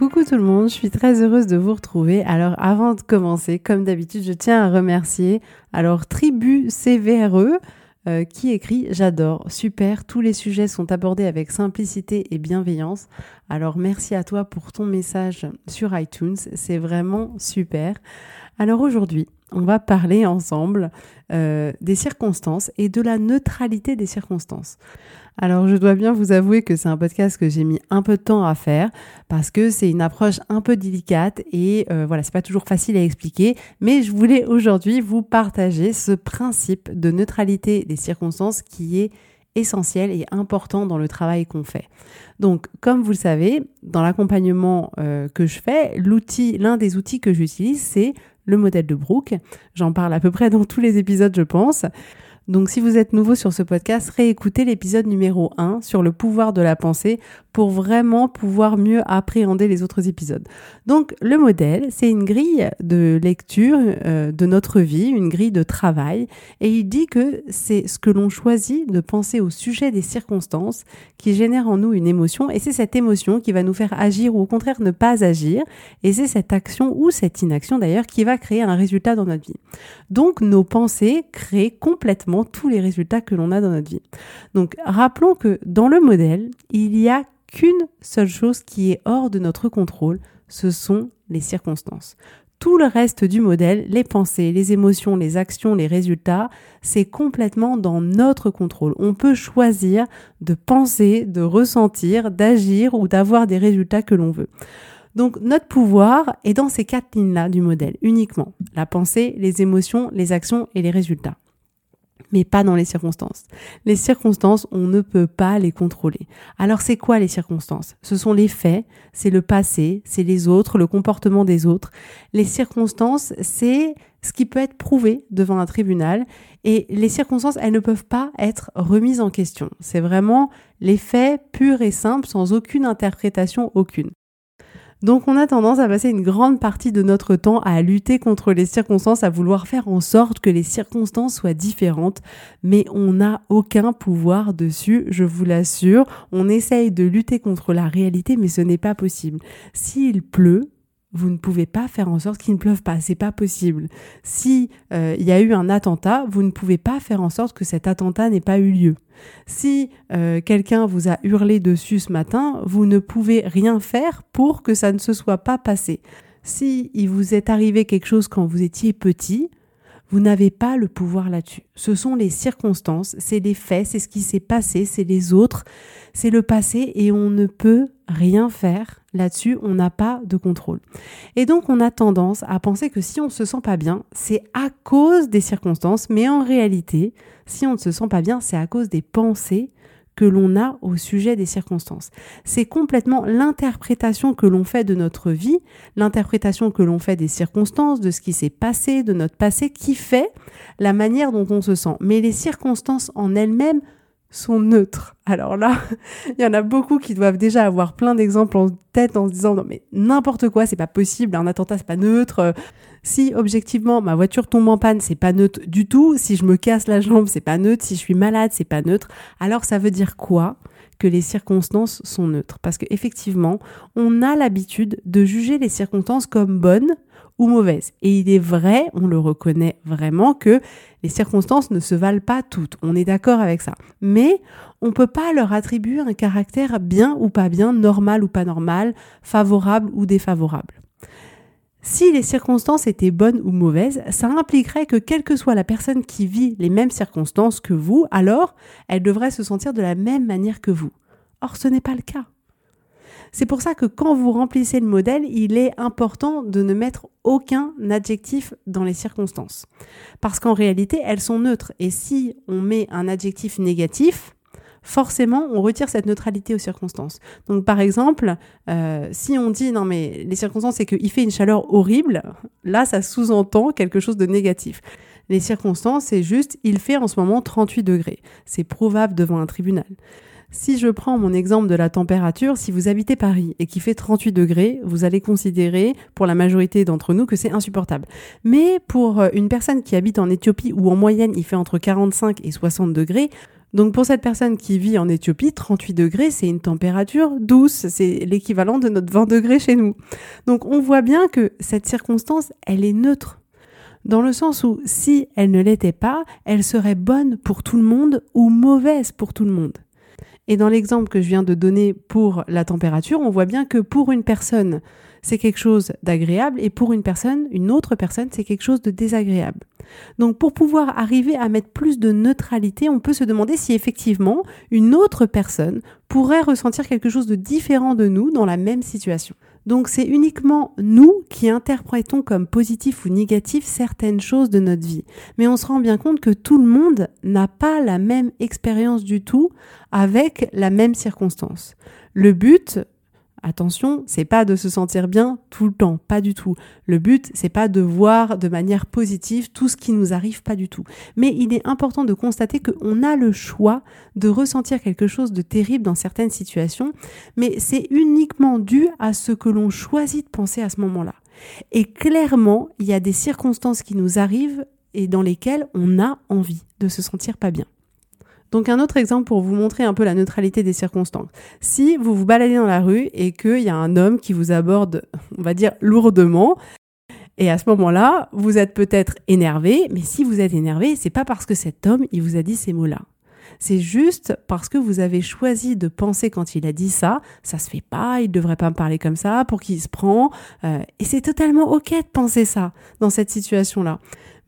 Coucou tout le monde, je suis très heureuse de vous retrouver. Alors avant de commencer, comme d'habitude, je tiens à remercier alors Tribu CVRE euh, qui écrit J'adore, super, tous les sujets sont abordés avec simplicité et bienveillance. Alors merci à toi pour ton message sur iTunes, c'est vraiment super. Alors aujourd'hui, on va parler ensemble euh, des circonstances et de la neutralité des circonstances. Alors je dois bien vous avouer que c'est un podcast que j'ai mis un peu de temps à faire parce que c'est une approche un peu délicate et euh, voilà, c'est pas toujours facile à expliquer, mais je voulais aujourd'hui vous partager ce principe de neutralité des circonstances qui est essentiel et important dans le travail qu'on fait. Donc, comme vous le savez, dans l'accompagnement euh, que je fais, l'outil, l'un des outils que j'utilise, c'est le modèle de Brooke. J'en parle à peu près dans tous les épisodes, je pense. Donc si vous êtes nouveau sur ce podcast, réécoutez l'épisode numéro 1 sur le pouvoir de la pensée pour vraiment pouvoir mieux appréhender les autres épisodes. Donc le modèle, c'est une grille de lecture euh, de notre vie, une grille de travail, et il dit que c'est ce que l'on choisit de penser au sujet des circonstances qui génère en nous une émotion, et c'est cette émotion qui va nous faire agir ou au contraire ne pas agir, et c'est cette action ou cette inaction d'ailleurs qui va créer un résultat dans notre vie. Donc nos pensées créent complètement tous les résultats que l'on a dans notre vie. Donc rappelons que dans le modèle, il n'y a qu'une seule chose qui est hors de notre contrôle, ce sont les circonstances. Tout le reste du modèle, les pensées, les émotions, les actions, les résultats, c'est complètement dans notre contrôle. On peut choisir de penser, de ressentir, d'agir ou d'avoir des résultats que l'on veut. Donc notre pouvoir est dans ces quatre lignes-là du modèle uniquement. La pensée, les émotions, les actions et les résultats mais pas dans les circonstances. Les circonstances, on ne peut pas les contrôler. Alors c'est quoi les circonstances? Ce sont les faits, c'est le passé, c'est les autres, le comportement des autres. Les circonstances, c'est ce qui peut être prouvé devant un tribunal et les circonstances, elles ne peuvent pas être remises en question. C'est vraiment les faits purs et simples sans aucune interprétation aucune. Donc on a tendance à passer une grande partie de notre temps à lutter contre les circonstances, à vouloir faire en sorte que les circonstances soient différentes, mais on n'a aucun pouvoir dessus, je vous l'assure. On essaye de lutter contre la réalité, mais ce n'est pas possible. S'il pleut, vous ne pouvez pas faire en sorte qu'il ne pleuve pas, c'est pas possible. Si euh, il y a eu un attentat, vous ne pouvez pas faire en sorte que cet attentat n'ait pas eu lieu. Si euh, quelqu'un vous a hurlé dessus ce matin, vous ne pouvez rien faire pour que ça ne se soit pas passé. Si il vous est arrivé quelque chose quand vous étiez petit, vous n'avez pas le pouvoir là-dessus. Ce sont les circonstances, c'est les faits, c'est ce qui s'est passé, c'est les autres, c'est le passé et on ne peut rien faire là-dessus, on n'a pas de contrôle. Et donc on a tendance à penser que si on ne se sent pas bien, c'est à cause des circonstances, mais en réalité, si on ne se sent pas bien, c'est à cause des pensées que l'on a au sujet des circonstances. C'est complètement l'interprétation que l'on fait de notre vie, l'interprétation que l'on fait des circonstances, de ce qui s'est passé, de notre passé, qui fait la manière dont on se sent. Mais les circonstances en elles-mêmes sont neutres. Alors là, il y en a beaucoup qui doivent déjà avoir plein d'exemples en tête en se disant non mais n'importe quoi, c'est pas possible, un attentat c'est pas neutre. Si objectivement ma voiture tombe en panne, c'est pas neutre du tout. Si je me casse la jambe, c'est pas neutre. Si je suis malade, c'est pas neutre. Alors ça veut dire quoi que les circonstances sont neutres? Parce qu'effectivement, on a l'habitude de juger les circonstances comme bonnes ou mauvaises. Et il est vrai, on le reconnaît vraiment, que les circonstances ne se valent pas toutes. On est d'accord avec ça. Mais on ne peut pas leur attribuer un caractère bien ou pas bien, normal ou pas normal, favorable ou défavorable. Si les circonstances étaient bonnes ou mauvaises, ça impliquerait que quelle que soit la personne qui vit les mêmes circonstances que vous, alors elle devrait se sentir de la même manière que vous. Or, ce n'est pas le cas. C'est pour ça que quand vous remplissez le modèle, il est important de ne mettre aucun adjectif dans les circonstances. Parce qu'en réalité, elles sont neutres. Et si on met un adjectif négatif, forcément, on retire cette neutralité aux circonstances. Donc, par exemple, euh, si on dit non, mais les circonstances, c'est qu'il fait une chaleur horrible, là, ça sous-entend quelque chose de négatif. Les circonstances, c'est juste, il fait en ce moment 38 degrés. C'est prouvable devant un tribunal. Si je prends mon exemple de la température, si vous habitez Paris et qu'il fait 38 degrés, vous allez considérer, pour la majorité d'entre nous, que c'est insupportable. Mais pour euh, une personne qui habite en Éthiopie, où en moyenne il fait entre 45 et 60 degrés, donc pour cette personne qui vit en Éthiopie, 38 degrés, c'est une température douce, c'est l'équivalent de notre 20 degrés chez nous. Donc on voit bien que cette circonstance, elle est neutre. Dans le sens où si elle ne l'était pas, elle serait bonne pour tout le monde ou mauvaise pour tout le monde. Et dans l'exemple que je viens de donner pour la température, on voit bien que pour une personne, c'est quelque chose d'agréable et pour une personne, une autre personne, c'est quelque chose de désagréable. Donc pour pouvoir arriver à mettre plus de neutralité, on peut se demander si effectivement une autre personne pourrait ressentir quelque chose de différent de nous dans la même situation. Donc c'est uniquement nous qui interprétons comme positif ou négatif certaines choses de notre vie. Mais on se rend bien compte que tout le monde n'a pas la même expérience du tout avec la même circonstance. Le but, Attention, c'est pas de se sentir bien tout le temps, pas du tout. Le but, c'est pas de voir de manière positive tout ce qui nous arrive, pas du tout. Mais il est important de constater qu'on a le choix de ressentir quelque chose de terrible dans certaines situations, mais c'est uniquement dû à ce que l'on choisit de penser à ce moment-là. Et clairement, il y a des circonstances qui nous arrivent et dans lesquelles on a envie de se sentir pas bien. Donc un autre exemple pour vous montrer un peu la neutralité des circonstances. Si vous vous baladez dans la rue et qu'il y a un homme qui vous aborde, on va dire, lourdement, et à ce moment-là, vous êtes peut-être énervé, mais si vous êtes énervé, c'est pas parce que cet homme, il vous a dit ces mots-là. C'est juste parce que vous avez choisi de penser quand il a dit ça, ça se fait pas, il devrait pas me parler comme ça, pour qui il se prend, euh, et c'est totalement ok de penser ça dans cette situation-là.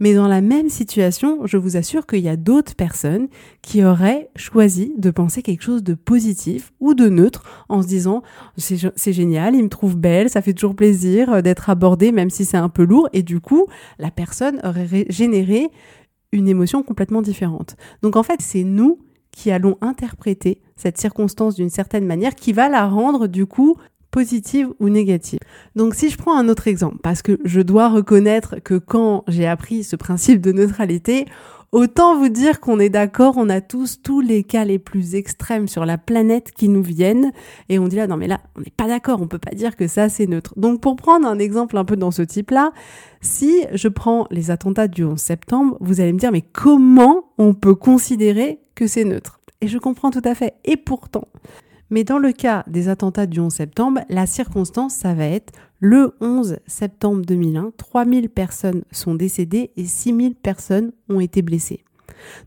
Mais dans la même situation, je vous assure qu'il y a d'autres personnes qui auraient choisi de penser quelque chose de positif ou de neutre en se disant c'est génial, il me trouve belle, ça fait toujours plaisir euh, d'être abordée même si c'est un peu lourd et du coup la personne aurait généré une émotion complètement différente. Donc en fait c'est nous qui allons interpréter cette circonstance d'une certaine manière qui va la rendre du coup positive ou négative. Donc si je prends un autre exemple, parce que je dois reconnaître que quand j'ai appris ce principe de neutralité, Autant vous dire qu'on est d'accord, on a tous tous les cas les plus extrêmes sur la planète qui nous viennent et on dit là non mais là on n'est pas d'accord, on peut pas dire que ça c'est neutre. Donc pour prendre un exemple un peu dans ce type-là, si je prends les attentats du 11 septembre, vous allez me dire mais comment on peut considérer que c'est neutre? Et je comprends tout à fait. Et pourtant, mais dans le cas des attentats du 11 septembre, la circonstance, ça va être le 11 septembre 2001, 3000 personnes sont décédées et 6000 personnes ont été blessées.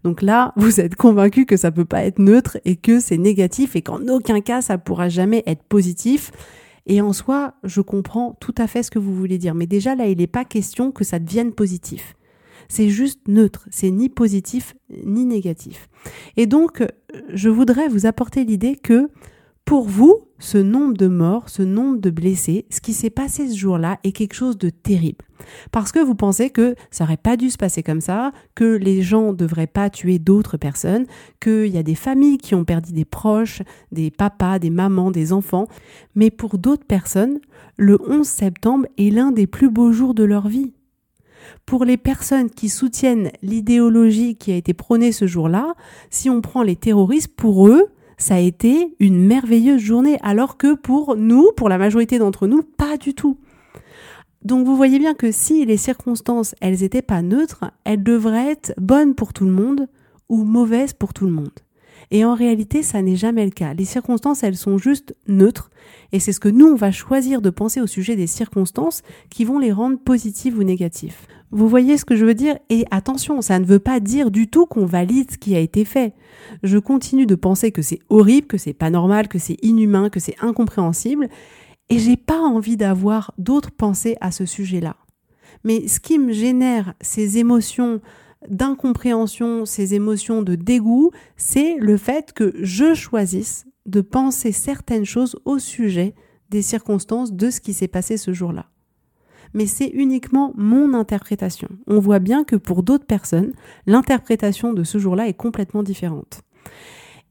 Donc là, vous êtes convaincu que ça peut pas être neutre et que c'est négatif et qu'en aucun cas ça pourra jamais être positif. Et en soi, je comprends tout à fait ce que vous voulez dire. Mais déjà là, il n'est pas question que ça devienne positif. C'est juste neutre, c'est ni positif ni négatif. Et donc, je voudrais vous apporter l'idée que pour vous, ce nombre de morts, ce nombre de blessés, ce qui s'est passé ce jour-là est quelque chose de terrible. Parce que vous pensez que ça n'aurait pas dû se passer comme ça, que les gens ne devraient pas tuer d'autres personnes, qu'il y a des familles qui ont perdu des proches, des papas, des mamans, des enfants. Mais pour d'autres personnes, le 11 septembre est l'un des plus beaux jours de leur vie. Pour les personnes qui soutiennent l'idéologie qui a été prônée ce jour-là, si on prend les terroristes, pour eux, ça a été une merveilleuse journée, alors que pour nous, pour la majorité d'entre nous, pas du tout. Donc vous voyez bien que si les circonstances, elles n'étaient pas neutres, elles devraient être bonnes pour tout le monde ou mauvaises pour tout le monde. Et en réalité, ça n'est jamais le cas. Les circonstances, elles sont juste neutres. Et c'est ce que nous, on va choisir de penser au sujet des circonstances qui vont les rendre positives ou négatives. Vous voyez ce que je veux dire? Et attention, ça ne veut pas dire du tout qu'on valide ce qui a été fait. Je continue de penser que c'est horrible, que c'est pas normal, que c'est inhumain, que c'est incompréhensible. Et j'ai pas envie d'avoir d'autres pensées à ce sujet-là. Mais ce qui me génère ces émotions d'incompréhension, ces émotions de dégoût, c'est le fait que je choisisse de penser certaines choses au sujet des circonstances de ce qui s'est passé ce jour-là. Mais c'est uniquement mon interprétation. On voit bien que pour d'autres personnes, l'interprétation de ce jour-là est complètement différente.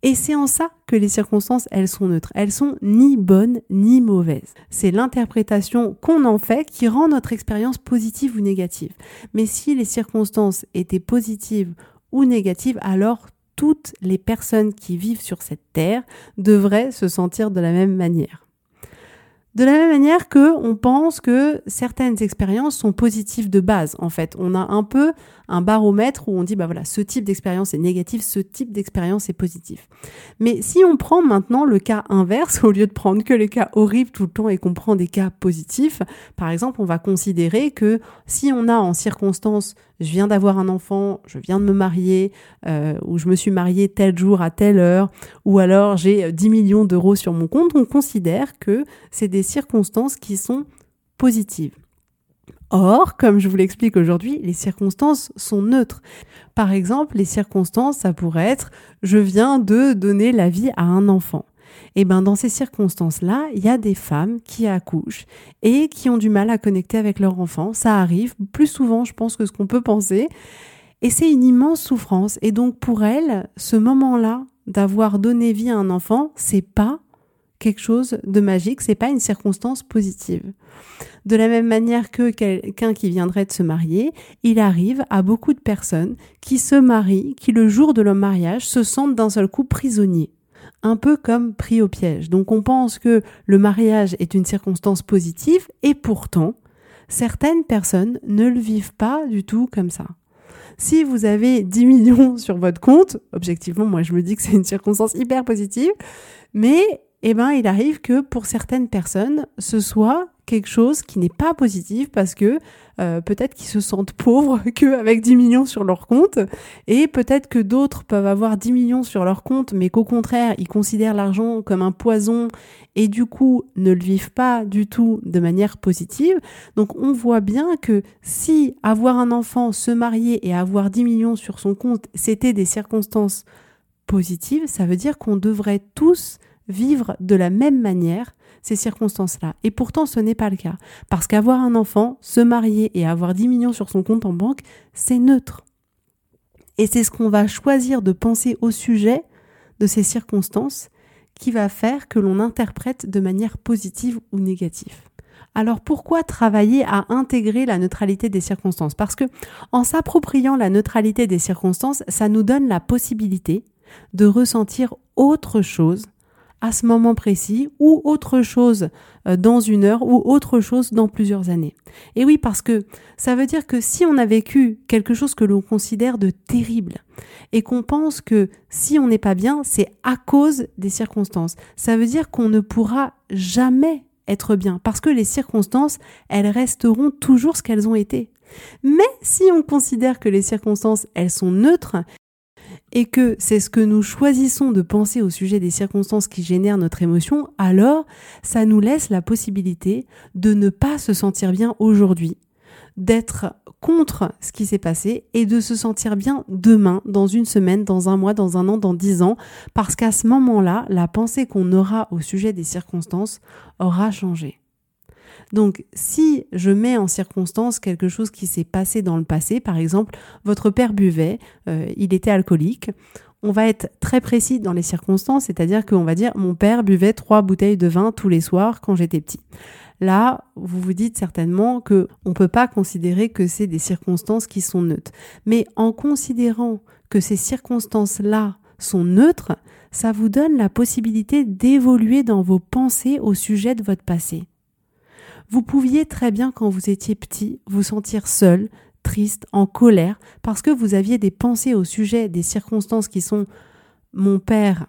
Et c'est en ça que les circonstances, elles sont neutres. Elles sont ni bonnes ni mauvaises. C'est l'interprétation qu'on en fait qui rend notre expérience positive ou négative. Mais si les circonstances étaient positives ou négatives, alors toutes les personnes qui vivent sur cette terre devraient se sentir de la même manière. De la même manière que on pense que certaines expériences sont positives de base. En fait, on a un peu un baromètre où on dit bah voilà, ce type d'expérience est négatif, ce type d'expérience est positif. Mais si on prend maintenant le cas inverse au lieu de prendre que les cas horribles tout le temps et qu'on prend des cas positifs, par exemple, on va considérer que si on a en circonstance je viens d'avoir un enfant, je viens de me marier, euh, ou je me suis mariée tel jour à telle heure, ou alors j'ai 10 millions d'euros sur mon compte, on considère que c'est des circonstances qui sont positives. Or, comme je vous l'explique aujourd'hui, les circonstances sont neutres. Par exemple, les circonstances, ça pourrait être je viens de donner la vie à un enfant. Et eh ben dans ces circonstances-là, il y a des femmes qui accouchent et qui ont du mal à connecter avec leur enfant. Ça arrive plus souvent, je pense, que ce qu'on peut penser. Et c'est une immense souffrance. Et donc pour elles, ce moment-là d'avoir donné vie à un enfant, c'est pas quelque chose de magique, c'est pas une circonstance positive. De la même manière que quelqu'un qui viendrait de se marier, il arrive à beaucoup de personnes qui se marient, qui le jour de leur mariage se sentent d'un seul coup prisonniers un peu comme pris au piège. Donc on pense que le mariage est une circonstance positive et pourtant, certaines personnes ne le vivent pas du tout comme ça. Si vous avez 10 millions sur votre compte, objectivement, moi je me dis que c'est une circonstance hyper positive, mais eh ben, il arrive que pour certaines personnes, ce soit quelque chose qui n'est pas positif parce que euh, peut-être qu'ils se sentent pauvres qu'avec 10 millions sur leur compte et peut-être que d'autres peuvent avoir 10 millions sur leur compte mais qu'au contraire ils considèrent l'argent comme un poison et du coup ne le vivent pas du tout de manière positive. Donc on voit bien que si avoir un enfant, se marier et avoir 10 millions sur son compte c'était des circonstances positives, ça veut dire qu'on devrait tous vivre de la même manière ces circonstances-là. Et pourtant, ce n'est pas le cas. Parce qu'avoir un enfant, se marier et avoir 10 millions sur son compte en banque, c'est neutre. Et c'est ce qu'on va choisir de penser au sujet de ces circonstances qui va faire que l'on interprète de manière positive ou négative. Alors pourquoi travailler à intégrer la neutralité des circonstances? Parce que en s'appropriant la neutralité des circonstances, ça nous donne la possibilité de ressentir autre chose à ce moment précis ou autre chose euh, dans une heure ou autre chose dans plusieurs années. Et oui, parce que ça veut dire que si on a vécu quelque chose que l'on considère de terrible et qu'on pense que si on n'est pas bien, c'est à cause des circonstances, ça veut dire qu'on ne pourra jamais être bien parce que les circonstances, elles resteront toujours ce qu'elles ont été. Mais si on considère que les circonstances, elles sont neutres et que c'est ce que nous choisissons de penser au sujet des circonstances qui génèrent notre émotion, alors ça nous laisse la possibilité de ne pas se sentir bien aujourd'hui, d'être contre ce qui s'est passé et de se sentir bien demain, dans une semaine, dans un mois, dans un an, dans dix ans, parce qu'à ce moment-là, la pensée qu'on aura au sujet des circonstances aura changé. Donc, si je mets en circonstance quelque chose qui s'est passé dans le passé, par exemple, votre père buvait, euh, il était alcoolique, on va être très précis dans les circonstances, c'est-à-dire qu'on va dire mon père buvait trois bouteilles de vin tous les soirs quand j'étais petit. Là, vous vous dites certainement que on peut pas considérer que c'est des circonstances qui sont neutres. Mais en considérant que ces circonstances-là sont neutres, ça vous donne la possibilité d'évoluer dans vos pensées au sujet de votre passé. Vous pouviez très bien, quand vous étiez petit, vous sentir seul, triste, en colère, parce que vous aviez des pensées au sujet des circonstances qui sont mon père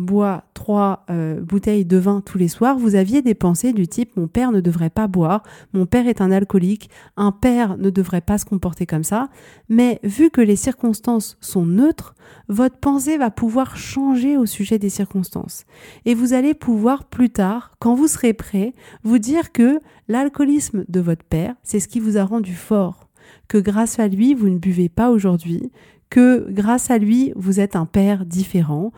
boit trois euh, bouteilles de vin tous les soirs, vous aviez des pensées du type mon père ne devrait pas boire, mon père est un alcoolique, un père ne devrait pas se comporter comme ça. Mais vu que les circonstances sont neutres, votre pensée va pouvoir changer au sujet des circonstances. Et vous allez pouvoir plus tard, quand vous serez prêt, vous dire que l'alcoolisme de votre père, c'est ce qui vous a rendu fort, que grâce à lui, vous ne buvez pas aujourd'hui, que grâce à lui, vous êtes un père différent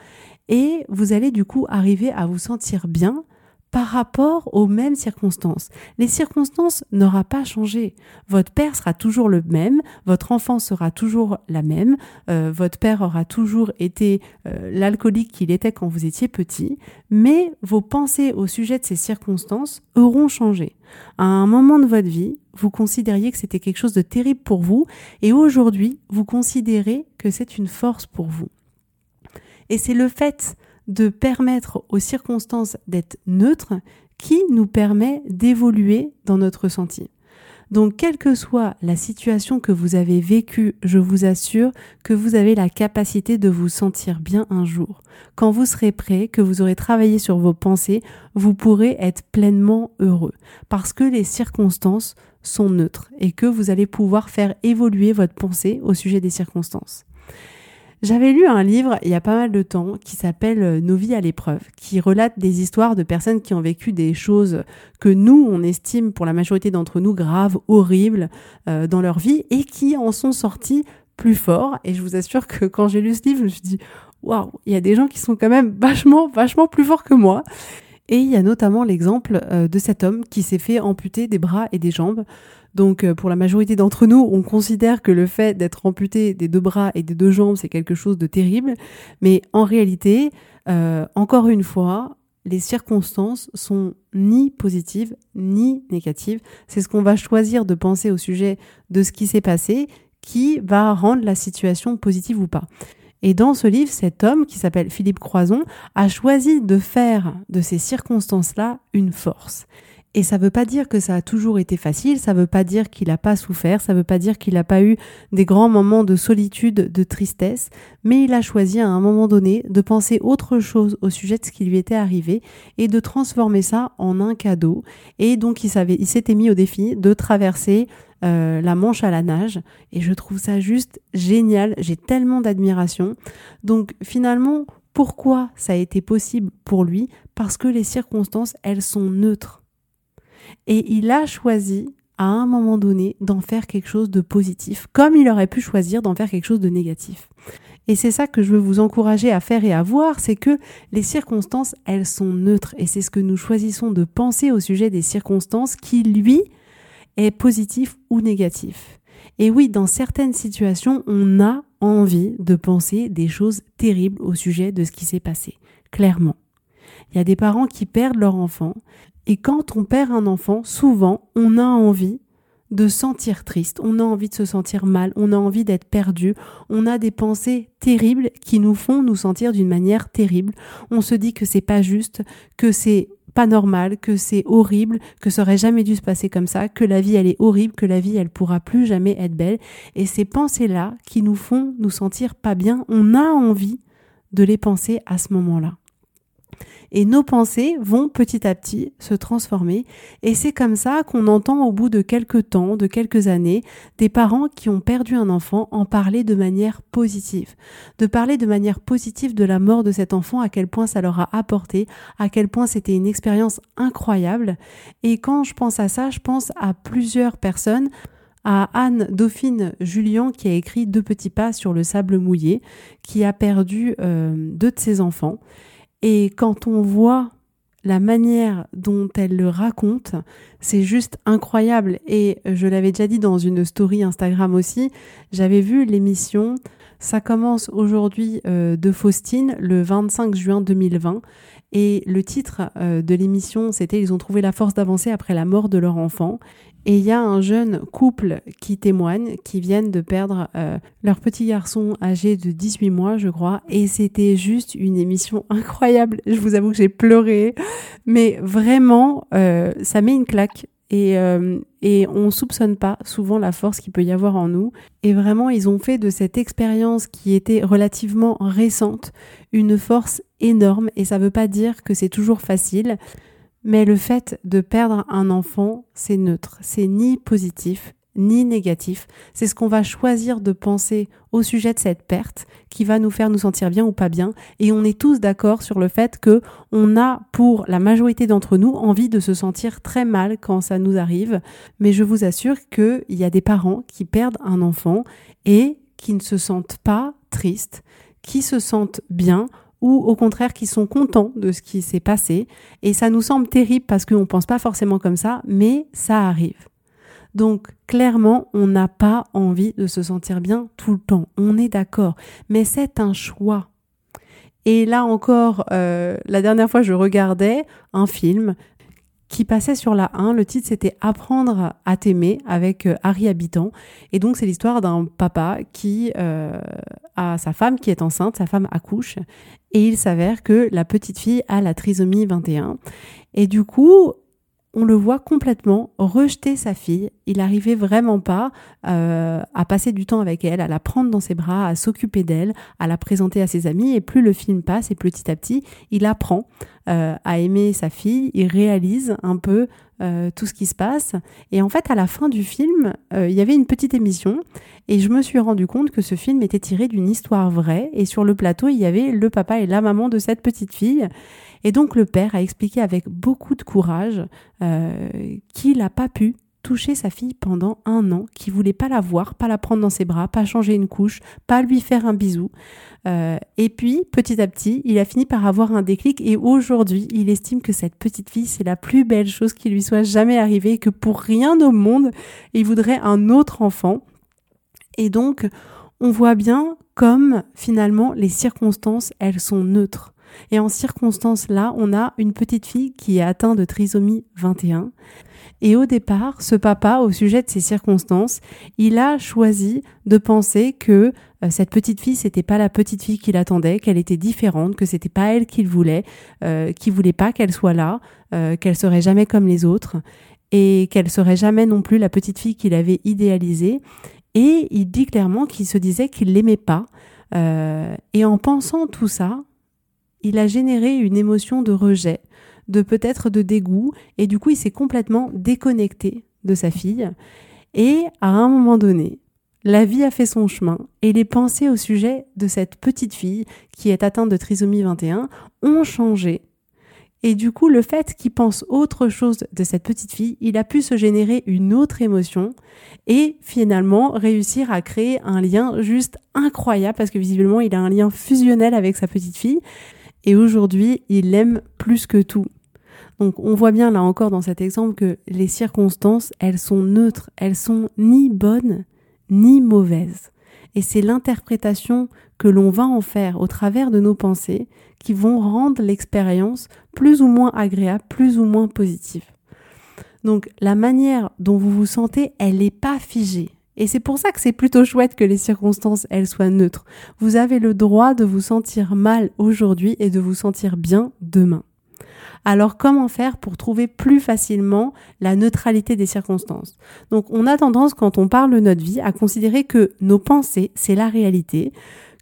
et vous allez du coup arriver à vous sentir bien par rapport aux mêmes circonstances. Les circonstances n'auront pas changé. Votre père sera toujours le même, votre enfant sera toujours la même, euh, votre père aura toujours été euh, l'alcoolique qu'il était quand vous étiez petit, mais vos pensées au sujet de ces circonstances auront changé. À un moment de votre vie, vous considériez que c'était quelque chose de terrible pour vous, et aujourd'hui, vous considérez que c'est une force pour vous. Et c'est le fait de permettre aux circonstances d'être neutres qui nous permet d'évoluer dans notre ressenti. Donc, quelle que soit la situation que vous avez vécue, je vous assure que vous avez la capacité de vous sentir bien un jour. Quand vous serez prêt, que vous aurez travaillé sur vos pensées, vous pourrez être pleinement heureux. Parce que les circonstances sont neutres et que vous allez pouvoir faire évoluer votre pensée au sujet des circonstances. J'avais lu un livre il y a pas mal de temps qui s'appelle euh, Nos vies à l'épreuve, qui relate des histoires de personnes qui ont vécu des choses que nous, on estime pour la majorité d'entre nous graves, horribles euh, dans leur vie et qui en sont sortis plus forts. Et je vous assure que quand j'ai lu ce livre, je me suis dit, waouh, il y a des gens qui sont quand même vachement, vachement plus forts que moi. Et il y a notamment l'exemple euh, de cet homme qui s'est fait amputer des bras et des jambes donc euh, pour la majorité d'entre nous, on considère que le fait d'être amputé des deux bras et des deux jambes, c'est quelque chose de terrible. Mais en réalité, euh, encore une fois, les circonstances sont ni positives ni négatives. C'est ce qu'on va choisir de penser au sujet de ce qui s'est passé qui va rendre la situation positive ou pas. Et dans ce livre, cet homme, qui s'appelle Philippe Croison, a choisi de faire de ces circonstances-là une force. Et ça ne veut pas dire que ça a toujours été facile, ça ne veut pas dire qu'il n'a pas souffert, ça ne veut pas dire qu'il n'a pas eu des grands moments de solitude, de tristesse, mais il a choisi à un moment donné de penser autre chose au sujet de ce qui lui était arrivé et de transformer ça en un cadeau. Et donc il, s'était mis au défi de traverser euh, la Manche à la nage et je trouve ça juste génial, j'ai tellement d'admiration. Donc finalement, pourquoi ça a été possible pour lui? Parce que les circonstances, elles sont neutres et il a choisi à un moment donné d'en faire quelque chose de positif, comme il aurait pu choisir d'en faire quelque chose de négatif. Et c'est ça que je veux vous encourager à faire et à voir, c'est que les circonstances, elles sont neutres. Et c'est ce que nous choisissons de penser au sujet des circonstances qui, lui, est positif ou négatif. Et oui, dans certaines situations, on a envie de penser des choses terribles au sujet de ce qui s'est passé, clairement. Il y a des parents qui perdent leur enfant, et quand on perd un enfant, souvent, on a envie de sentir triste, on a envie de se sentir mal, on a envie d'être perdu, on a des pensées terribles qui nous font nous sentir d'une manière terrible. On se dit que c'est pas juste, que c'est pas normal, que c'est horrible, que ça aurait jamais dû se passer comme ça, que la vie elle est horrible, que la vie elle pourra plus jamais être belle. Et ces pensées-là qui nous font nous sentir pas bien, on a envie de les penser à ce moment-là. Et nos pensées vont petit à petit se transformer. Et c'est comme ça qu'on entend au bout de quelques temps, de quelques années, des parents qui ont perdu un enfant en parler de manière positive. De parler de manière positive de la mort de cet enfant, à quel point ça leur a apporté, à quel point c'était une expérience incroyable. Et quand je pense à ça, je pense à plusieurs personnes à Anne Dauphine Julien qui a écrit Deux petits pas sur le sable mouillé, qui a perdu euh, deux de ses enfants et quand on voit la manière dont elle le raconte, c'est juste incroyable. Et je l'avais déjà dit dans une story Instagram aussi, j'avais vu l'émission Ça commence aujourd'hui euh, de Faustine le 25 juin 2020. Et le titre euh, de l'émission, c'était Ils ont trouvé la force d'avancer après la mort de leur enfant. Et il y a un jeune couple qui témoigne, qui viennent de perdre euh, leur petit garçon âgé de 18 mois, je crois. Et c'était juste une émission incroyable. Je vous avoue que j'ai pleuré. Mais vraiment, euh, ça met une claque. et, euh, et on soupçonne pas souvent la force qu'il peut y avoir en nous. Et vraiment, ils ont fait de cette expérience qui était relativement récente une force énorme. Et ça veut pas dire que c'est toujours facile, mais le fait de perdre un enfant, c'est neutre. C'est ni positif ni négatif. C'est ce qu'on va choisir de penser au sujet de cette perte qui va nous faire nous sentir bien ou pas bien. Et on est tous d'accord sur le fait que on a, pour la majorité d'entre nous, envie de se sentir très mal quand ça nous arrive. Mais je vous assure qu'il y a des parents qui perdent un enfant et qui ne se sentent pas tristes, qui se sentent bien ou au contraire qui sont contents de ce qui s'est passé. Et ça nous semble terrible parce qu'on ne pense pas forcément comme ça, mais ça arrive. Donc clairement, on n'a pas envie de se sentir bien tout le temps. On est d'accord. Mais c'est un choix. Et là encore, euh, la dernière fois, je regardais un film qui passait sur la 1. Le titre, c'était Apprendre à t'aimer avec euh, Harry Habitant. Et donc, c'est l'histoire d'un papa qui euh, a sa femme qui est enceinte, sa femme accouche. Et il s'avère que la petite fille a la trisomie 21. Et du coup, on le voit complètement rejeter sa fille. Il n'arrivait vraiment pas euh, à passer du temps avec elle, à la prendre dans ses bras, à s'occuper d'elle, à la présenter à ses amis. Et plus le film passe, et petit à petit, il apprend euh, à aimer sa fille. Il réalise un peu euh, tout ce qui se passe. Et en fait, à la fin du film, il y avait une petite émission. Et je me suis rendu compte que ce film était tiré d'une histoire vraie. Et sur le plateau, il y avait le papa et la maman de cette petite fille. Et donc le père a expliqué avec beaucoup de courage euh, qu'il n'a pas pu toucher sa fille pendant un an, qu'il voulait pas la voir, pas la prendre dans ses bras, pas changer une couche, pas lui faire un bisou. Euh, et puis, petit à petit, il a fini par avoir un déclic et aujourd'hui, il estime que cette petite fille, c'est la plus belle chose qui lui soit jamais arrivée et que pour rien au monde, il voudrait un autre enfant. Et donc, on voit bien comme finalement les circonstances, elles sont neutres. Et en circonstance là, on a une petite fille qui est atteinte de trisomie 21. Et au départ, ce papa, au sujet de ces circonstances, il a choisi de penser que euh, cette petite fille, c'était pas la petite fille qu'il attendait, qu'elle était différente, que c'était pas elle qu'il voulait, euh, qu'il voulait pas qu'elle soit là, euh, qu'elle serait jamais comme les autres, et qu'elle serait jamais non plus la petite fille qu'il avait idéalisée. Et il dit clairement qu'il se disait qu'il l'aimait pas. Euh, et en pensant tout ça, il a généré une émotion de rejet, de peut-être de dégoût, et du coup il s'est complètement déconnecté de sa fille. Et à un moment donné, la vie a fait son chemin et les pensées au sujet de cette petite fille qui est atteinte de trisomie 21 ont changé. Et du coup, le fait qu'il pense autre chose de cette petite fille, il a pu se générer une autre émotion et finalement réussir à créer un lien juste incroyable parce que visiblement, il a un lien fusionnel avec sa petite fille. Et aujourd'hui, il l'aime plus que tout. Donc on voit bien là encore dans cet exemple que les circonstances, elles sont neutres, elles sont ni bonnes ni mauvaises. Et c'est l'interprétation que l'on va en faire au travers de nos pensées qui vont rendre l'expérience plus ou moins agréable, plus ou moins positive. Donc la manière dont vous vous sentez, elle n'est pas figée. Et c'est pour ça que c'est plutôt chouette que les circonstances, elles soient neutres. Vous avez le droit de vous sentir mal aujourd'hui et de vous sentir bien demain. Alors comment faire pour trouver plus facilement la neutralité des circonstances? Donc on a tendance quand on parle de notre vie à considérer que nos pensées, c'est la réalité,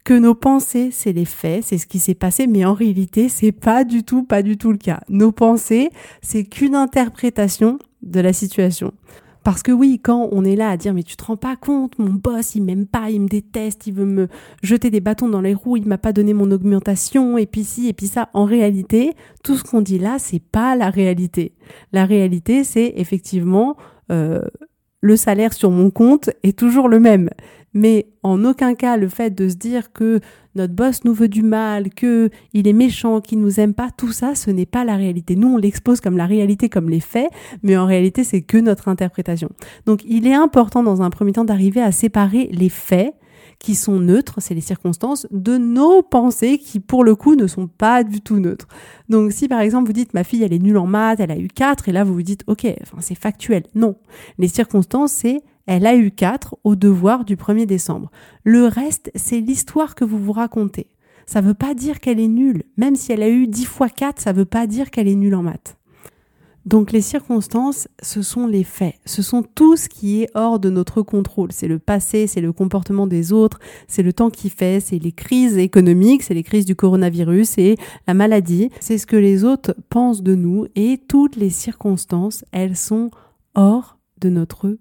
que nos pensées, c'est les faits, c'est ce qui s'est passé, mais en réalité, c'est pas du tout, pas du tout le cas. Nos pensées, c'est qu'une interprétation de la situation. Parce que oui, quand on est là à dire mais tu te rends pas compte, mon boss il m'aime pas, il me déteste, il veut me jeter des bâtons dans les roues, il m'a pas donné mon augmentation et puis ci et puis ça, en réalité, tout ce qu'on dit là, c'est pas la réalité. La réalité, c'est effectivement euh, le salaire sur mon compte est toujours le même. Mais en aucun cas le fait de se dire que notre boss nous veut du mal, que il est méchant, qu'il nous aime pas, tout ça, ce n'est pas la réalité. Nous, on l'expose comme la réalité, comme les faits, mais en réalité, c'est que notre interprétation. Donc, il est important dans un premier temps d'arriver à séparer les faits qui sont neutres, c'est les circonstances, de nos pensées qui, pour le coup, ne sont pas du tout neutres. Donc, si par exemple vous dites ma fille, elle est nulle en maths, elle a eu 4, et là vous vous dites, ok, c'est factuel. Non. Les circonstances, c'est elle a eu 4 au devoir du 1er décembre. Le reste, c'est l'histoire que vous vous racontez. Ça ne veut pas dire qu'elle est nulle. Même si elle a eu 10 fois 4, ça ne veut pas dire qu'elle est nulle en maths. Donc les circonstances, ce sont les faits, ce sont tout ce qui est hors de notre contrôle. C'est le passé, c'est le comportement des autres, c'est le temps qui fait, c'est les crises économiques, c'est les crises du coronavirus, c'est la maladie, c'est ce que les autres pensent de nous et toutes les circonstances, elles sont hors de notre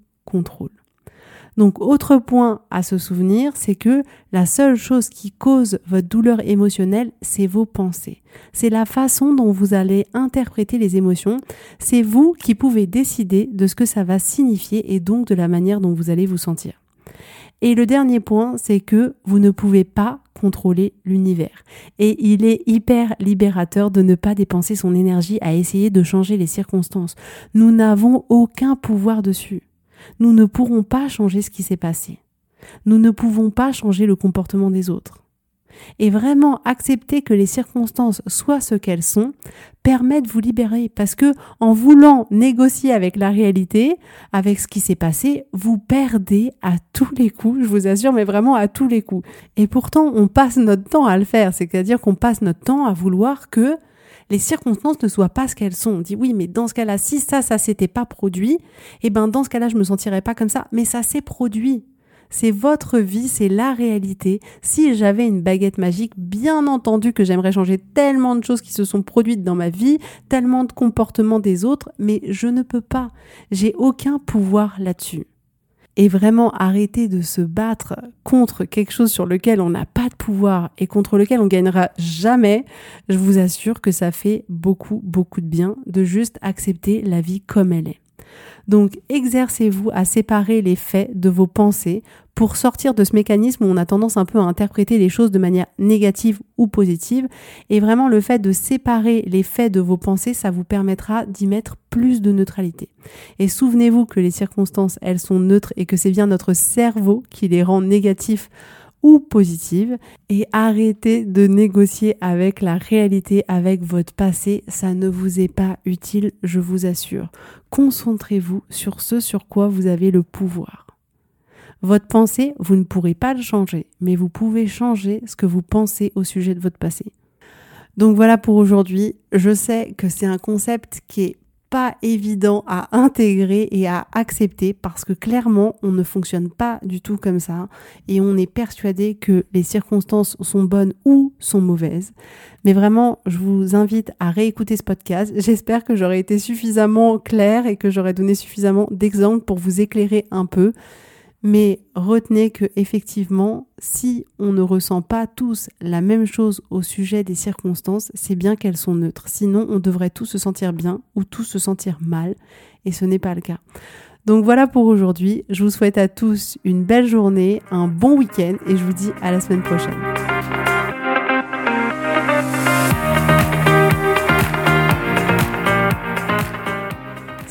Donc autre point à se souvenir, c'est que la seule chose qui cause votre douleur émotionnelle, c'est vos pensées. C'est la façon dont vous allez interpréter les émotions. C'est vous qui pouvez décider de ce que ça va signifier et donc de la manière dont vous allez vous sentir. Et le dernier point, c'est que vous ne pouvez pas contrôler l'univers. Et il est hyper libérateur de ne pas dépenser son énergie à essayer de changer les circonstances. Nous n'avons aucun pouvoir dessus. Nous ne pourrons pas changer ce qui s'est passé. Nous ne pouvons pas changer le comportement des autres. Et vraiment accepter que les circonstances soient ce qu'elles sont permet de vous libérer parce que en voulant négocier avec la réalité, avec ce qui s'est passé, vous perdez à tous les coups, je vous assure, mais vraiment à tous les coups. Et pourtant, on passe notre temps à le faire, c'est-à-dire qu'on passe notre temps à vouloir que les circonstances ne soient pas ce qu'elles sont. On dit oui, mais dans ce cas-là, si ça, ça s'était pas produit, eh ben dans ce cas-là, je me sentirais pas comme ça. Mais ça s'est produit. C'est votre vie, c'est la réalité. Si j'avais une baguette magique, bien entendu que j'aimerais changer tellement de choses qui se sont produites dans ma vie, tellement de comportements des autres, mais je ne peux pas. J'ai aucun pouvoir là-dessus et vraiment arrêter de se battre contre quelque chose sur lequel on n'a pas de pouvoir et contre lequel on gagnera jamais, je vous assure que ça fait beaucoup, beaucoup de bien de juste accepter la vie comme elle est. Donc exercez-vous à séparer les faits de vos pensées pour sortir de ce mécanisme où on a tendance un peu à interpréter les choses de manière négative ou positive. Et vraiment le fait de séparer les faits de vos pensées, ça vous permettra d'y mettre plus de neutralité. Et souvenez-vous que les circonstances, elles sont neutres et que c'est bien notre cerveau qui les rend négatifs ou positive et arrêtez de négocier avec la réalité, avec votre passé. Ça ne vous est pas utile, je vous assure. Concentrez-vous sur ce sur quoi vous avez le pouvoir. Votre pensée, vous ne pourrez pas le changer, mais vous pouvez changer ce que vous pensez au sujet de votre passé. Donc voilà pour aujourd'hui. Je sais que c'est un concept qui est pas évident à intégrer et à accepter parce que clairement on ne fonctionne pas du tout comme ça et on est persuadé que les circonstances sont bonnes ou sont mauvaises. Mais vraiment, je vous invite à réécouter ce podcast. J'espère que j'aurai été suffisamment claire et que j'aurai donné suffisamment d'exemples pour vous éclairer un peu. Mais retenez que effectivement, si on ne ressent pas tous la même chose au sujet des circonstances, c'est bien qu'elles sont neutres. Sinon, on devrait tous se sentir bien ou tous se sentir mal, et ce n'est pas le cas. Donc voilà pour aujourd'hui. Je vous souhaite à tous une belle journée, un bon week-end, et je vous dis à la semaine prochaine.